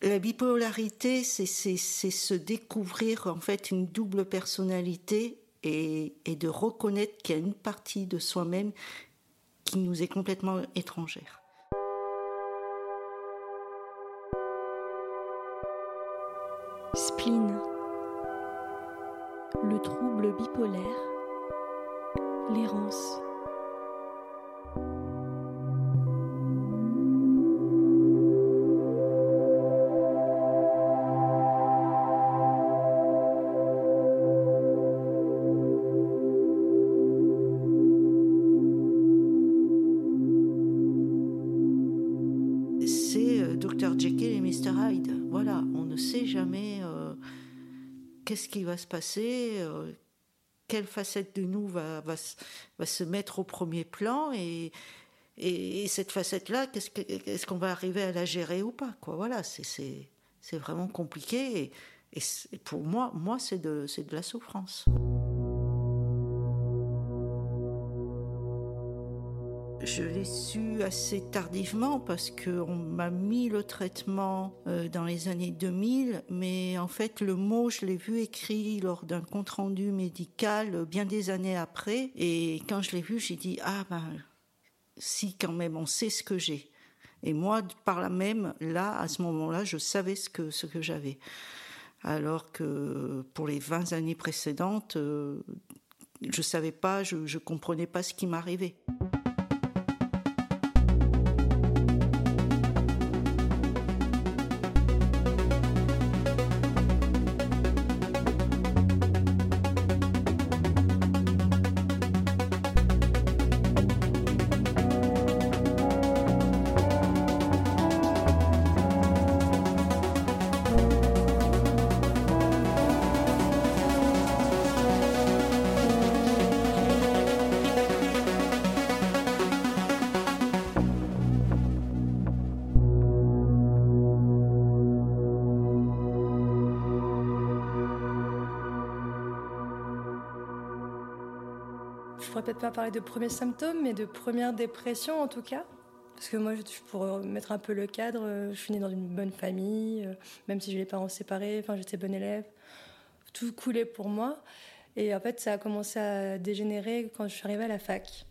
La bipolarité, c'est se découvrir en fait une double personnalité et, de reconnaître qu'il y a une partie de soi-même qui nous est complètement étrangère. Spleen. Le trouble bipolaire. L'errance. Qu'est-ce qui va se passer, euh, quelle facette de nous va, va, va, se mettre au premier plan et, et, cette facette-là, qu'est-ce est-ce qu'on va arriver à la gérer ou pas quoi Voilà, c'est vraiment compliqué et, et pour moi, moi c'est de, de la souffrance. Je l'ai su assez tardivement parce qu'on m'a mis le traitement euh, dans les années 2000, mais en fait le mot je l'ai vu écrit lors d'un compte rendu médical bien des années après, et quand je l'ai vu j'ai dit ah ben si quand même on sait ce que j'ai. Et moi par là même là à ce moment-là je savais ce que ce que j'avais, alors que pour les 20 années précédentes euh, je savais pas, je, je comprenais pas ce qui m'arrivait. Peut-être pas parler de premiers symptômes, mais de première dépression en tout cas. Parce que moi, pour mettre un peu le cadre, euh, je suis née dans une bonne famille, euh, même si j'ai les parents séparés, enfin, j'étais bonne élève. Tout coulait pour moi. Et en fait, ça a commencé à dégénérer quand je suis arrivée à la fac.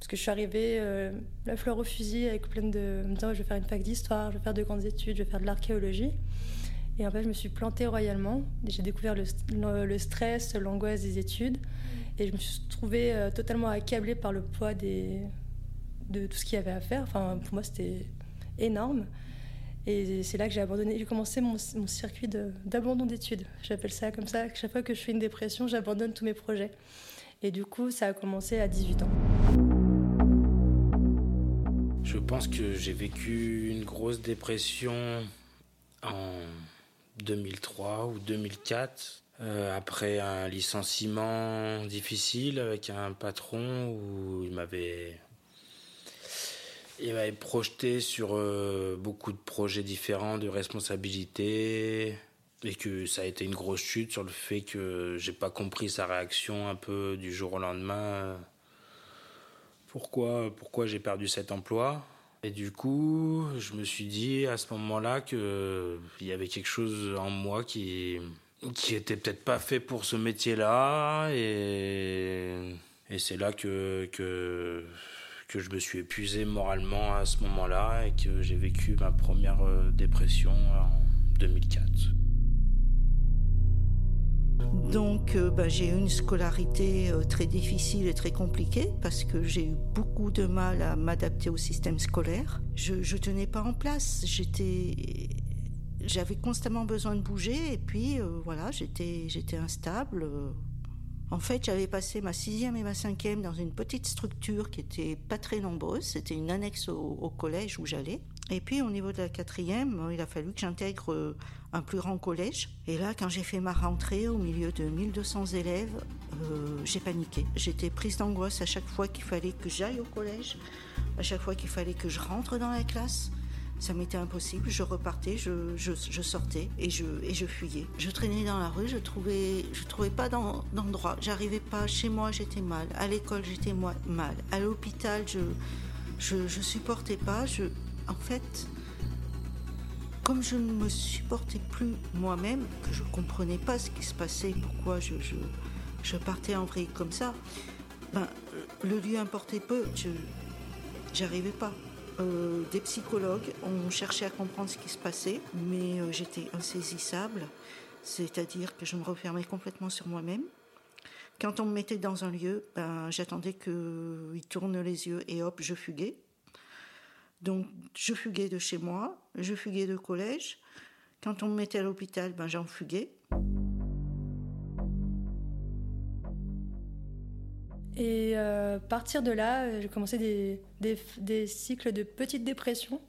Parce que je suis arrivée euh, la fleur au fusil avec plein de. disant, je vais faire une fac d'histoire, je vais faire de grandes études, je vais faire de l'archéologie. Et en fait, je me suis plantée royalement. J'ai découvert le stress, l'angoisse des études. Et je me suis trouvée euh, totalement accablée par le poids de tout ce qu'il y avait à faire. Enfin, pour moi, c'était énorme. Et c'est là que j'ai abandonné. J'ai commencé mon, mon circuit d'abandon d'études. J'appelle ça comme ça. Chaque fois que je fais une dépression, j'abandonne tous mes projets. Et du coup, ça a commencé à 18 ans. Je pense que j'ai vécu une grosse dépression en 2003 ou 2004. Euh, après un licenciement difficile avec un patron où il m'avait il m'avait projeté sur euh, beaucoup de projets différents de responsabilités et que ça a été une grosse chute sur le fait que j'ai pas compris sa réaction un peu du jour au lendemain. Pourquoi pourquoi j'ai perdu cet emploi? Et du coup je me suis dit à ce moment-là que il y avait quelque chose en moi qui qui était peut-être pas fait pour ce métier-là et, c'est là que, que, que je me suis épuisé moralement à ce moment-là et que j'ai vécu ma première euh, dépression en 2004. Donc euh, bah, j'ai eu une scolarité euh, très difficile et très compliquée parce que j'ai eu beaucoup de mal à m'adapter au système scolaire. Je ne tenais pas en place. J'étais j'avais constamment besoin de bouger et puis euh, voilà, j'étais instable. En fait, j'avais passé ma sixième et ma cinquième dans une petite structure qui était pas très nombreuse. C'était une annexe au, collège où j'allais. Et puis au niveau de la quatrième, il a fallu que j'intègre euh, un plus grand collège. Et là, quand j'ai fait ma rentrée au milieu de 1200 élèves, euh, j'ai paniqué. J'étais prise d'angoisse à chaque fois qu'il fallait que j'aille au collège, à chaque fois qu'il fallait que je rentre dans la classe ça m'était impossible. Je repartais, je, sortais et je, fuyais. Je traînais dans la rue, je trouvais, je trouvais pas d'endroit. J'arrivais pas. Chez moi, j'étais mal. À l'école, j'étais mal. À l'hôpital, je, je, supportais pas. En fait, comme je ne me supportais plus moi-même, que je ne comprenais pas ce qui se passait, pourquoi je, partais en vrille comme ça, ben, le lieu importait peu, je n'arrivais pas. Euh, des psychologues ont cherché à comprendre ce qui se passait, mais euh, j'étais insaisissable, c'est-à-dire que je me refermais complètement sur moi-même. Quand on me mettait dans un lieu, ben, j'attendais qu'il tourne les yeux et hop, je fuguais. Donc, je fuguais de chez moi, je fuguais de collège. Quand on me mettait à l'hôpital, ben, j'en fuguais. Et euh, partir de là, j'ai commencé des, cycles de petites dépressions.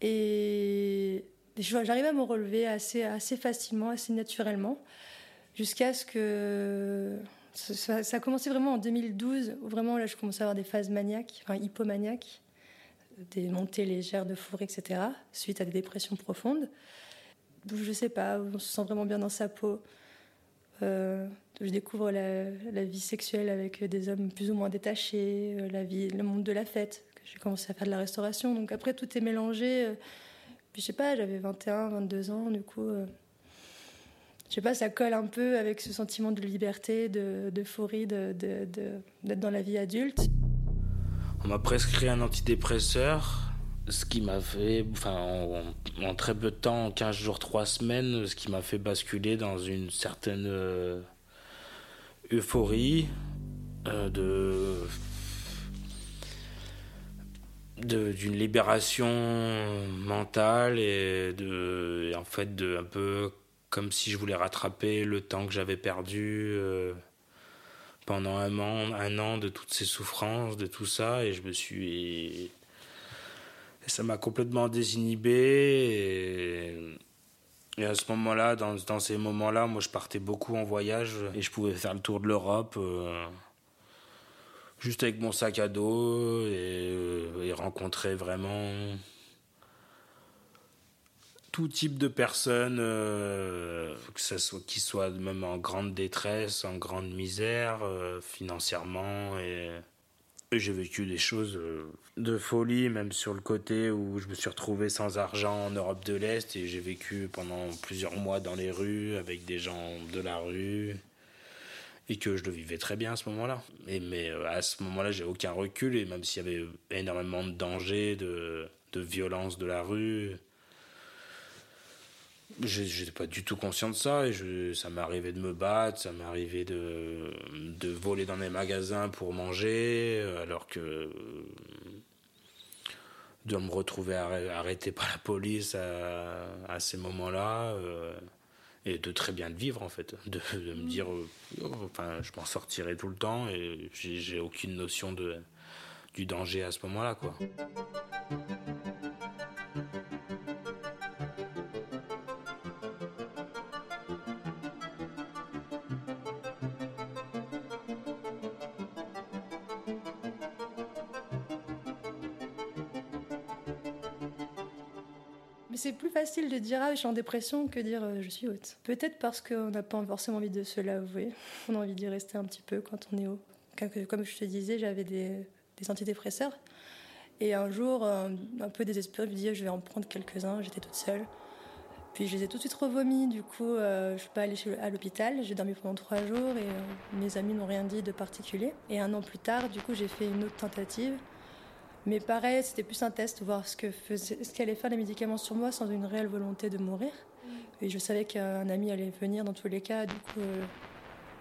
Et j'arrivais à me relever assez, facilement, assez naturellement, jusqu'à ce que ça, a commencé vraiment en 2012, où vraiment là, je commençais à avoir des phases maniaques, enfin hypomaniaques des montées légères de fourrure, etc., suite à des dépressions profondes. Je sais pas, on se sent vraiment bien dans sa peau. Euh, je découvre la, vie sexuelle avec des hommes plus ou moins détachés, euh, la vie, le monde de la fête. J'ai commencé à faire de la restauration, donc après tout est mélangé. Euh, je sais pas, j'avais 21, 22 ans, du coup, je sais pas, ça colle un peu avec ce sentiment de liberté, d'euphorie, de, d'être dans la vie adulte. On m'a prescrit un antidépresseur, ce qui m'a fait, en, très peu de temps, en 15 jours, 3 semaines, ce qui m'a fait basculer dans une certaine euh, euphorie euh, de d'une libération mentale et de en fait de un peu comme si je voulais rattraper le temps que j'avais perdu euh, pendant un an, un an de toutes ces souffrances, de tout ça, et je me suis. ça m'a complètement désinhibé. Et, à ce moment-là, dans, dans ces moments-là, moi je partais beaucoup en voyage et je pouvais faire le tour de l'Europe. Euh, juste avec mon sac à dos et, et rencontrer vraiment tout type de personnes, euh, que soit qui soient même en grande détresse, en grande misère, euh, financièrement. Et, j'ai vécu des choses euh, de folie, même sur le côté où je me suis retrouvé sans argent en Europe de l'Est et j'ai vécu pendant plusieurs mois dans les rues avec des gens de la rue et que je le vivais très bien à ce moment-là. Mais, à ce moment-là, j'ai aucun recul et même s'il y avait énormément de dangers, de, de violence de la rue, J'étais pas du tout conscient de ça et je, ça m'arrivait de me battre, ça m'arrivait de, de voler dans les magasins pour manger, alors que de me retrouver arrêté par la police à, à ces moments-là euh, et de très bien de vivre en fait, de, de me dire, euh, oh, enfin, je m'en sortirai tout le temps et j'ai aucune notion de, du danger à ce moment-là, quoi. C'est plus facile de dire ah, je suis en dépression que dire euh, je suis haute. Peut-être parce qu'on n'a pas forcément envie de se l'avouer. On a envie d'y rester un petit peu quand on est haut. Comme je te disais, j'avais des, antidépresseurs. Et un jour, un, peu désespéré, je me disais je vais en prendre quelques-uns. J'étais toute seule. Puis je les ai tout de suite revomis. Du coup, euh, je suis pas allée à l'hôpital. J'ai dormi pendant trois jours et euh, mes amis n'ont rien dit de particulier. Et un an plus tard, du coup, j'ai fait une autre tentative. Mais pareil, c'était plus un test, voir ce que faisait, ce qu'allait faire les médicaments sur moi sans une réelle volonté de mourir. Mm. Et je savais qu'un ami allait venir dans tous les cas, du coup, euh,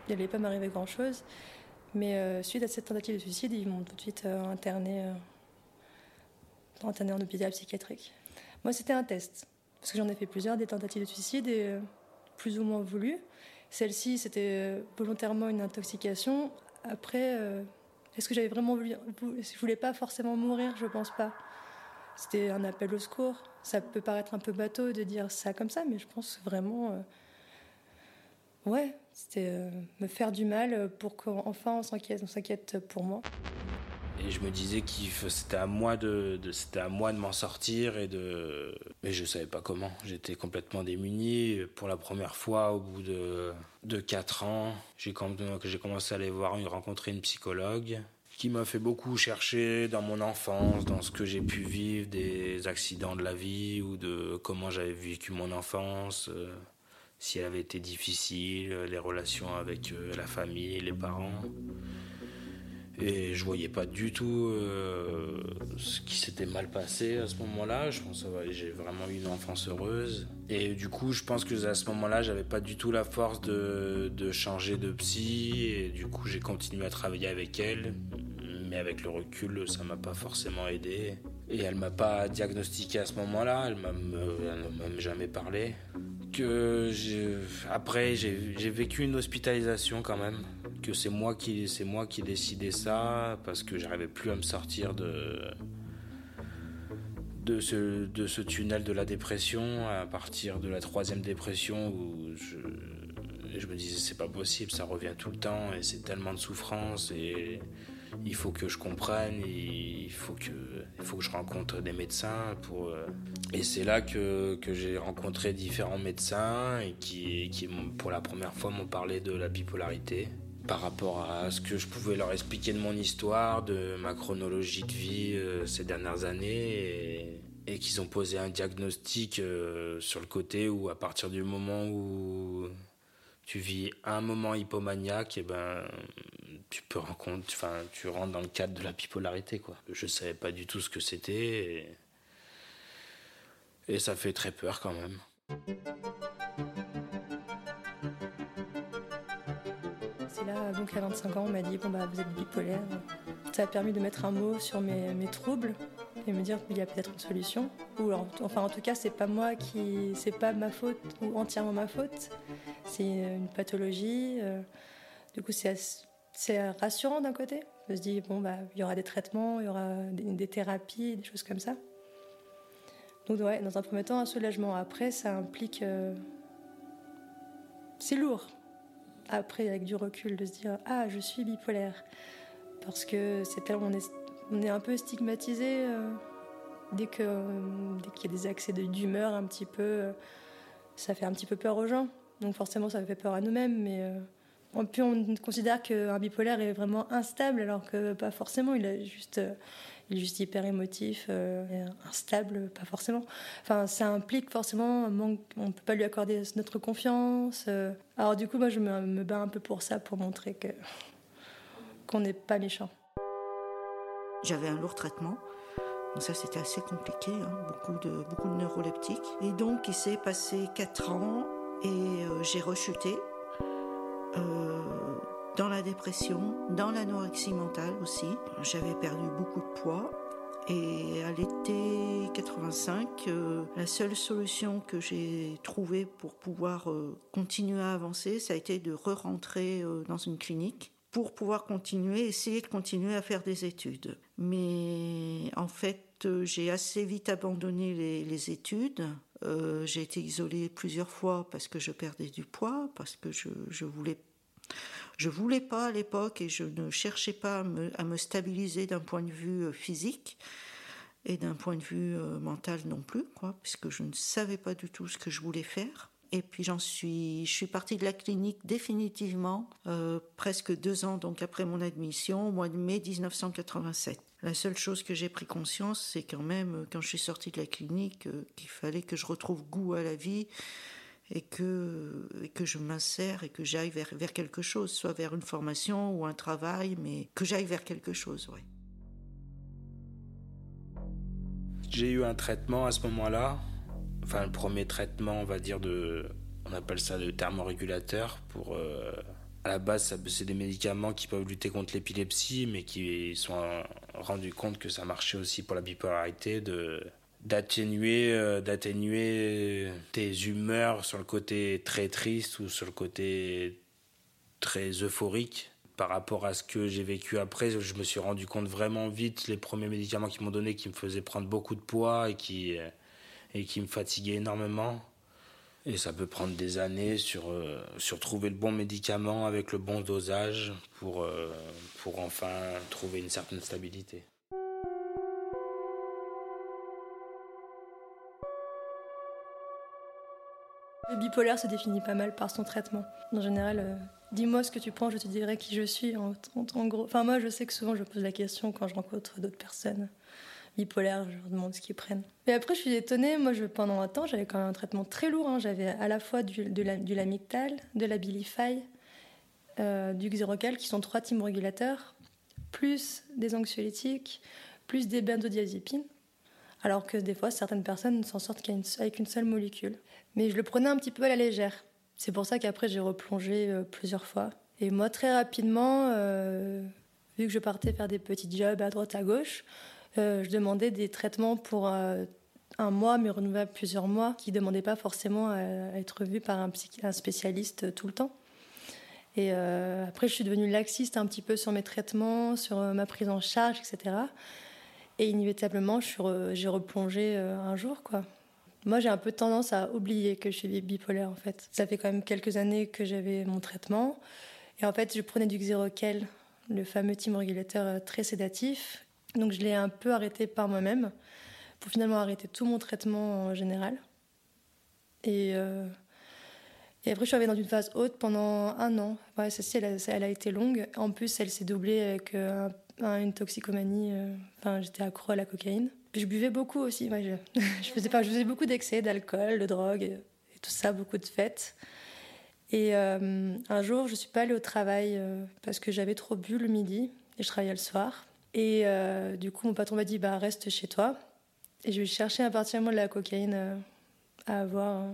il n'allait pas m'arriver grand-chose. Mais euh, suite à cette tentative de suicide, ils m'ont tout de suite euh, interné, interné en hôpital psychiatrique. Moi, c'était un test, parce que j'en ai fait plusieurs, des tentatives de suicide, et plus ou moins voulues. Celle-ci, c'était volontairement une intoxication. Après, est-ce que j'avais vraiment voulu. Je voulais pas forcément mourir, je pense pas. C'était un appel au secours. Ça peut paraître un peu bateau de dire ça comme ça, mais je pense vraiment. Euh, ouais, c'était euh, me faire du mal pour qu'enfin on s'inquiète, on s'inquiète pour moi. Et je me disais que c'était à moi de, c'était à moi de m'en sortir et de mais je savais pas comment. J'étais complètement démuni pour la première fois au bout de de quatre ans. J'ai commencé à aller voir rencontrer une psychologue qui m'a fait beaucoup chercher dans mon enfance, dans ce que j'ai pu vivre, des accidents de la vie ou de comment j'avais vécu mon enfance, euh, si elle avait été difficile, les relations avec euh, la famille, les parents. Et je voyais pas du tout euh, ce qui s'était mal passé à ce moment-là. Je pense que j'ai vraiment eu une enfance heureuse. Et du coup, je pense que à ce moment-là, j'avais pas du tout la force de, de changer de psy. Et du coup, j'ai continué à travailler avec elle. Mais avec le recul, ça m'a pas forcément aidé. Et elle m'a pas diagnostiqué à ce moment-là. Elle m'a même jamais parlé. Que après, j'ai vécu une hospitalisation quand même que c'est moi qui c'est moi qui décidais ça parce que j'arrivais plus à me sortir de de ce, de ce tunnel de la dépression à partir de la troisième dépression où je, je me disais c'est pas possible ça revient tout le temps et c'est tellement de souffrance et il faut que je comprenne, il faut que, il faut que je rencontre des médecins. Pour, et c'est là que, que j'ai rencontré différents médecins et qui, qui pour la première fois m'ont parlé de la bipolarité par rapport à ce que je pouvais leur expliquer de mon histoire, de ma chronologie de vie euh, ces dernières années, et, qu'ils ont posé un diagnostic euh, sur le côté où à partir du moment où tu vis un moment hypomaniaque, et eh ben tu peux rencontrer, enfin tu rentres dans le cadre de la bipolarité quoi. Je savais pas du tout ce que c'était et, et ça fait très peur quand même. Donc à 25 ans, on m'a dit bon bah vous êtes bipolaire. Ça a permis de mettre un mot sur mes, troubles et me dire qu'il y a peut-être une solution. Ou enfin en tout cas c'est pas moi qui, c'est pas ma faute ou entièrement ma faute. C'est une pathologie. Euh, du coup c'est rassurant d'un côté. Je me dis bon bah il y aura des traitements, il y aura des, thérapies, des choses comme ça. Donc ouais, dans un premier temps un soulagement. Après ça implique euh, c'est lourd après, avec du recul, de se dire Ah, je suis bipolaire. Parce que c'est tellement. On est, un peu stigmatisé euh, dès qu'il dès qu'il y a des accès d'humeur un petit peu. Euh, ça fait un petit peu peur aux gens. Donc forcément, ça fait peur à nous-mêmes. Mais euh, puis on considère qu'un bipolaire est vraiment instable, alors que pas forcément. Il a juste est juste hyper émotif, euh, instable, pas forcément. Enfin, ça implique forcément un manque, on peut pas lui accorder notre confiance. Euh. Alors du coup, moi, je me, bats un peu pour ça, pour montrer que qu'on n'est pas méchant. J'avais un lourd traitement. Donc ça, c'était assez compliqué, hein. beaucoup, de, beaucoup de neuroleptiques. Et donc, il s'est passé 4 ans et euh, j'ai rechuté dans la dépression, dans l'anorexie mentale aussi. J'avais perdu beaucoup de poids. Et à l'été 85, euh, la seule solution que j'ai trouvée pour pouvoir euh, continuer à avancer, ça a été de re-rentrer euh, dans une clinique pour pouvoir continuer, essayer de continuer à faire des études. Mais en fait, j'ai assez vite abandonné les, études. j'ai été isolée plusieurs fois parce que je perdais du poids, parce que je, je voulais je voulais pas à l'époque et je ne cherchais pas à me, stabiliser d'un point de vue euh, physique et d'un point de vue euh, mental non plus, quoi, puisque je ne savais pas du tout ce que je voulais faire. Et puis j'en suis, je suis partie de la clinique définitivement euh, presque deux ans donc après mon admission au mois de mai 1987. La seule chose que j'ai pris conscience, c'est quand même quand je suis sortie de la clinique qu'il fallait que je retrouve goût à la vie, et que, que je m'insère et que j'aille vers, vers quelque chose, soit vers une formation ou un travail, mais que j'aille vers quelque chose, oui. J'ai eu un traitement à ce moment-là, enfin le premier traitement, on va dire, de, on appelle ça de thermorégulateur pour... Euh, à la base, c'est des médicaments qui peuvent lutter contre l'épilepsie, mais qui sont rendus compte que ça marchait aussi pour la bipolarité, de d'atténuer euh, d'atténuer tes humeurs sur le côté très triste ou sur le côté très euphorique par rapport à ce que j'ai vécu après. Je me suis rendu compte vraiment vite les premiers médicaments qu'ils m'ont donné qui me faisaient prendre beaucoup de poids et qui et qui me fatiguaient énormément. Et ça peut prendre des années sur euh, sur trouver le bon médicament avec le bon dosage pour euh, pour enfin trouver une certaine stabilité Le bipolaire se définit pas mal par son traitement. En général, euh, dis-moi ce que tu penses, je te dirai qui je suis. En, gros, enfin moi, je sais que souvent je pose la question quand je rencontre d'autres personnes bipolaires, je leur demande ce qu'ils prennent. Mais après, je suis étonnée. Moi, je, pendant un temps, j'avais quand même un traitement très lourd. Hein. J'avais à la fois du, de la, du lamictal, de la Bilify, euh, du Xerocal, qui sont trois thymorégulateurs, plus des anxiolytiques, plus des benzodiazépines. Alors que des fois, certaines personnes s'en sortent qu'avec une seule molécule. Mais je le prenais un petit peu à la légère. C'est pour ça qu'après, j'ai replongé euh, plusieurs fois. Et moi, très rapidement, euh, vu que je partais faire des petits jobs à droite, à gauche, euh, je demandais des traitements pour un mois, mais renouvelables plusieurs mois, qui ne demandaient pas forcément à, être vus par un, spécialiste tout le temps. Et après, je suis devenue laxiste un petit peu sur mes traitements, sur ma prise en charge, etc. Et inévitablement, j'ai replongé un jour. Moi, j'ai un peu tendance à oublier que je suis bipolaire, en fait. Ça fait quand même quelques années que j'avais mon traitement. Et en fait, je prenais du Xeroquel, le fameux thymorégulateur euh, très sédatif. Donc, je l'ai un peu arrêté par moi-même pour finalement arrêter tout mon traitement en général. Et, euh, après, je suis arrivée dans une phase haute pendant un an. Ouais, celle-ci, elle, a été longue. En plus, elle s'est doublée avec euh, une toxicomanie. Enfin, j'étais accro à la cocaïne je buvais beaucoup aussi. je, faisais beaucoup d'excès d'alcool, de drogue et, tout ça, beaucoup de fêtes. Et euh, un jour, je suis pas allée au travail euh, parce que j'avais trop bu le midi et je travaillais le soir. Et euh, du coup, mon patron m'a dit bah reste chez toi. Et je vais chercher un de la cocaïne à avoir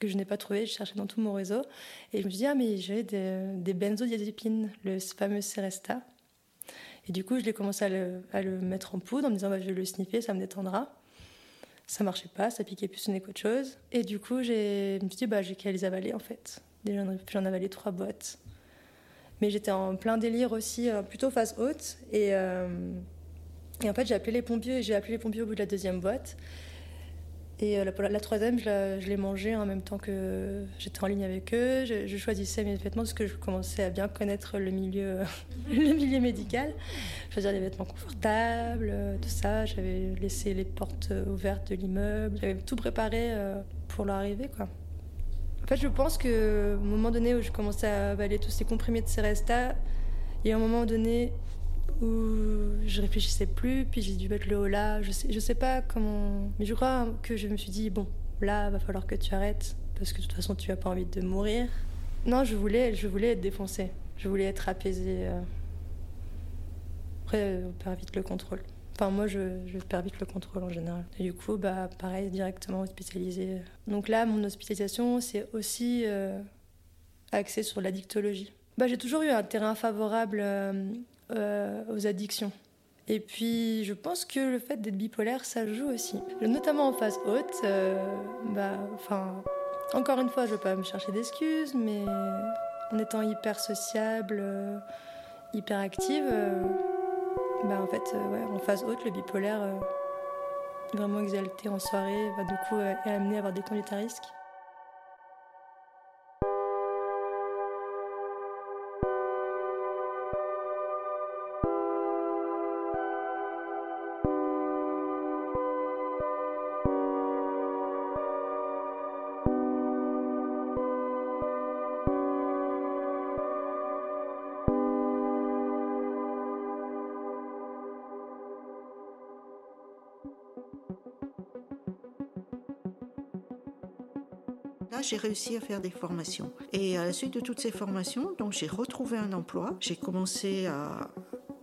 que je n'ai pas trouvé. Je cherchais dans tout mon réseau et je me suis dit ah mais j'ai des, des benzodiazépines, le fameux Seresta. Et du coup, je l'ai commencé à le, mettre en poudre en me disant bah, je vais le sniffer, ça me détendra. Ça marchait pas, ça piquait plus une qu'autre chose. Et du coup, je me suis dit bah, j'ai qu'à les avaler en fait. J'en avalé trois boîtes. Mais j'étais en plein délire aussi, euh, plutôt face haute. Et, euh, et en fait, j'ai appelé les pompiers, j'ai appelé les pompiers au bout de la deuxième boîte. Et euh, la, troisième, je l'ai mangée en même temps que j'étais en ligne avec eux. Je, choisissais mes vêtements parce que je commençais à bien connaître le milieu, le milieu médical. Faisais des vêtements confortables, euh, tout ça. J'avais laissé les portes euh, ouvertes de l'immeuble. J'avais tout préparé pour l'arrivée, quoi. En fait, je pense que au moment donné où je commençais à avaler tous ces comprimés de Seresta, il y a un moment donné où je réfléchissais plus, puis j'ai dû mettre le haut là. Je sais, je sais pas comment. Mais je crois que je me suis dit, bon, là, va falloir que tu arrêtes, parce que de toute façon, tu as pas envie de mourir. Non, je voulais, je voulais être défoncée. Je voulais être apaisée. Euh. Après, on perd vite le contrôle. Enfin, moi, je, je, perds vite le contrôle en général. Et du coup, bah, pareil, directement hospitalisée. Donc là, mon hospitalisation, c'est aussi euh, axé sur l'addictologie. Bah, j'ai toujours eu un terrain favorable euh, euh, aux addictions. Et puis, je pense que le fait d'être bipolaire, ça joue aussi. Notamment en phase haute, euh, bah, enfin, encore une fois, je ne veux pas me chercher d'excuses, mais en étant hyper sociable, euh, hyper active, bah, en fait, ouais, en phase haute, le bipolaire, vraiment exalté en soirée, va du coup est amené à avoir des conduites à risque. J'ai réussi à faire des formations. Et à la suite de toutes ces formations, donc j'ai retrouvé un emploi. J'ai commencé à,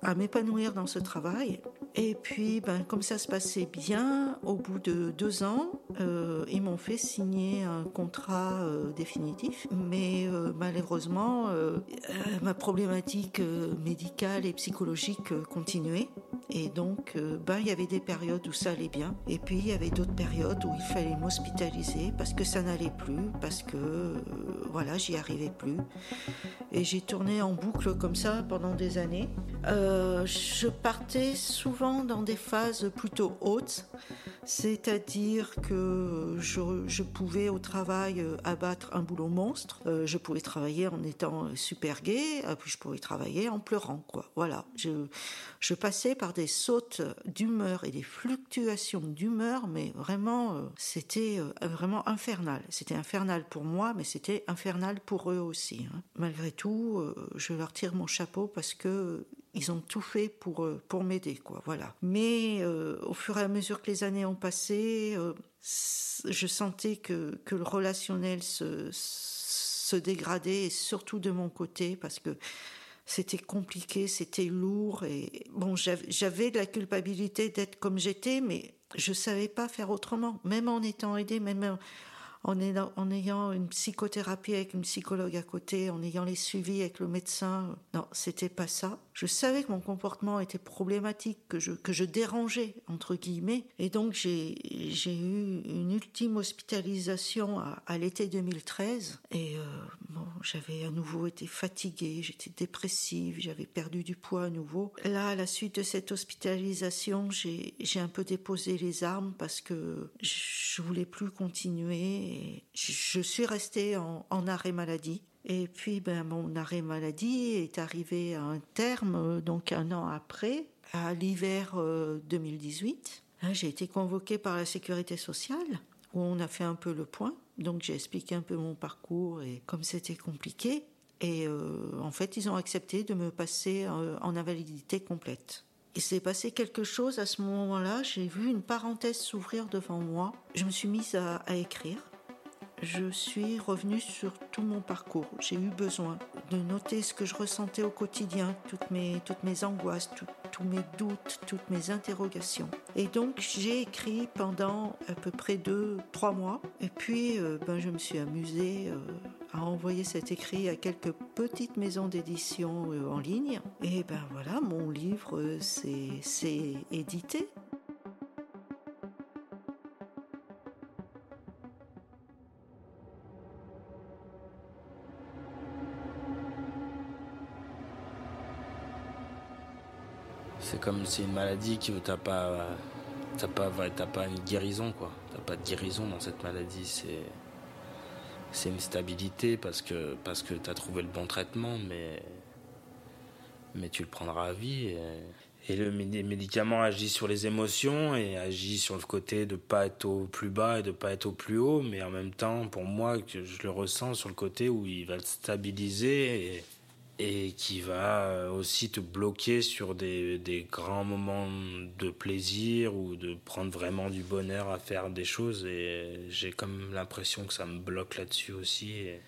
à m'épanouir dans ce travail. Et puis, ben, comme ça se passait bien, au bout de deux ans, euh, ils m'ont fait signer un contrat euh, définitif. Mais euh, malheureusement, ma problématique médicale et psychologique continuait. Et donc, ben, il y avait des périodes où ça allait bien. Et puis, il y avait d'autres périodes où il fallait m'hospitaliser parce que ça n'allait plus, parce que, voilà, j'y arrivais plus. Et j'ai tourné en boucle comme ça pendant des années. je partais souvent dans des phases plutôt hautes, C'est-à-dire que je, pouvais au travail euh, abattre un boulot monstre, euh, je pouvais travailler en étant super gai, puis je pouvais travailler en pleurant, quoi. Voilà. Je, passais par des sautes d'humeur et des fluctuations d'humeur, mais vraiment, euh, c'était vraiment infernal. C'était infernal pour moi, mais c'était infernal pour eux aussi. Hein. Malgré tout, je leur tire mon chapeau parce que ils ont tout fait pour, euh, pour m'aider, quoi, voilà. Mais euh, au fur et à mesure que les années ont passé, euh, je sentais que, que le relationnel se, se dégradait, et surtout de mon côté, parce que c'était compliqué, c'était lourd, et bon, j'avais de la culpabilité d'être comme j'étais, mais je savais pas faire autrement, même en étant aidée, même en, ayant une psychothérapie avec une psychologue à côté, en ayant les suivis avec le médecin. Non, c'était pas ça. Je savais que mon comportement était problématique, que je, que je dérangeais, entre guillemets. Et donc, j'ai, eu une ultime hospitalisation à, l'été 2013. Et euh, bon, j'avais à nouveau été fatiguée, j'étais dépressive, j'avais perdu du poids à nouveau. Là, à la suite de cette hospitalisation, j'ai, j'ai un peu déposé les armes parce que je voulais plus continuer. Je suis restée en, arrêt maladie. Et puis, ben, mon arrêt maladie est arrivé à un terme, euh, donc un an après, à l'hiver 2018. Euh, j'ai été convoquée par la sécurité sociale, où on a fait un peu le point. Donc, j'ai expliqué un peu mon parcours et comme c'était compliqué. Et euh, en fait, ils ont accepté de me passer en invalidité complète. Il s'est passé quelque chose à ce moment-là. J'ai vu une parenthèse s'ouvrir devant moi. Je me suis mise à écrire je suis revenue sur tout mon parcours. J'ai eu besoin de noter ce que je ressentais au quotidien, toutes mes, toutes mes angoisses, tous mes doutes, toutes mes interrogations. Et donc j'ai écrit pendant à peu près deux, trois mois. Et puis euh, ben, je me suis amusée euh, à envoyer cet écrit à quelques petites maisons d'édition euh, en ligne. Et ben voilà, mon livre s'est édité. Comme c'est une maladie qui t'as pas t'as pas t'as pas une guérison quoi. T'as pas de guérison dans cette maladie. C'est c'est une stabilité parce que parce que t'as trouvé le bon traitement, mais mais tu le prendras à vie. Et, le médicament agit sur les émotions et agit sur le côté de pas être au plus bas et de pas être au plus haut, mais en même temps, pour moi, je le ressens sur le côté où il va te stabiliser et qui va aussi te bloquer sur des, des, grands moments de plaisir ou de prendre vraiment du bonheur à faire des choses et j'ai comme l'impression que ça me bloque là-dessus aussi et,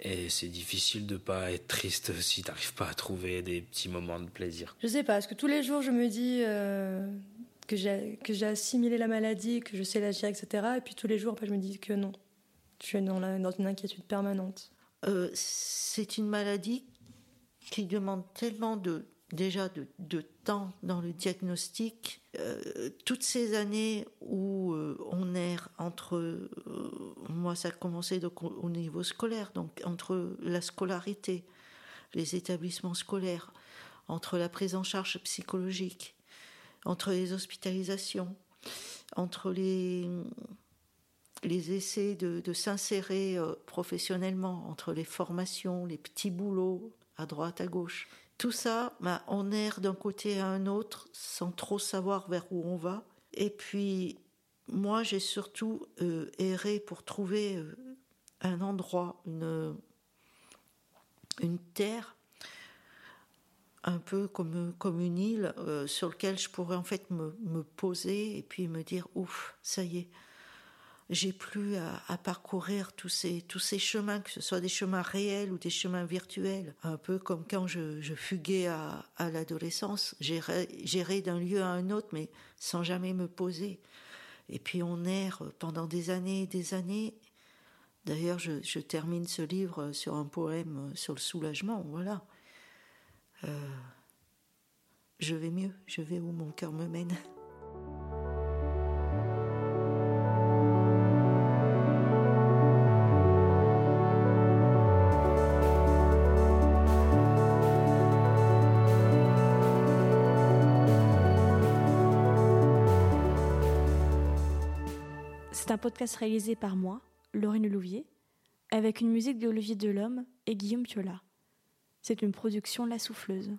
et c'est difficile de pas être triste si t'arrives pas à trouver des petits moments de plaisir. Je sais pas, parce que tous les jours je me dis euh, que j'ai que j'ai assimilé la maladie, que je sais la gérer, etc. Et puis tous les jours après je me dis que non, je suis dans, dans une inquiétude permanente. Euh, c'est une maladie qui demande tellement de déjà de, temps dans le diagnostic, euh, toutes ces années où euh, on erre entre, euh, moi ça a commencé donc au niveau scolaire, donc entre la scolarité, les établissements scolaires, entre la prise en charge psychologique, entre les hospitalisations, entre les, les essais de, de s'insérer professionnellement, entre les formations, les petits boulots, à droite, à gauche. Tout ça, bah, on erre d'un côté à un autre sans trop savoir vers où on va. Et puis, moi, j'ai surtout euh, erré pour trouver euh, un endroit, une, une terre, un peu comme, comme une île euh, sur laquelle je pourrais en fait me poser et puis me dire, ouf, ça y est, j'ai plus à, parcourir tous ces, tous ces chemins, que ce soit des chemins réels ou des chemins virtuels. Un peu comme quand je, fuguais à, l'adolescence, j'irais d'un lieu à un autre, mais sans jamais me poser. Et puis on erre pendant des années et des années. D'ailleurs, je, termine ce livre sur un poème sur le soulagement, voilà. Euh, je vais mieux, je vais où mon cœur me mène. Un podcast réalisé par moi, Laurine Louvier, avec une musique d'Olivier Delhomme et Guillaume Piola. C'est une production La Souffleuse.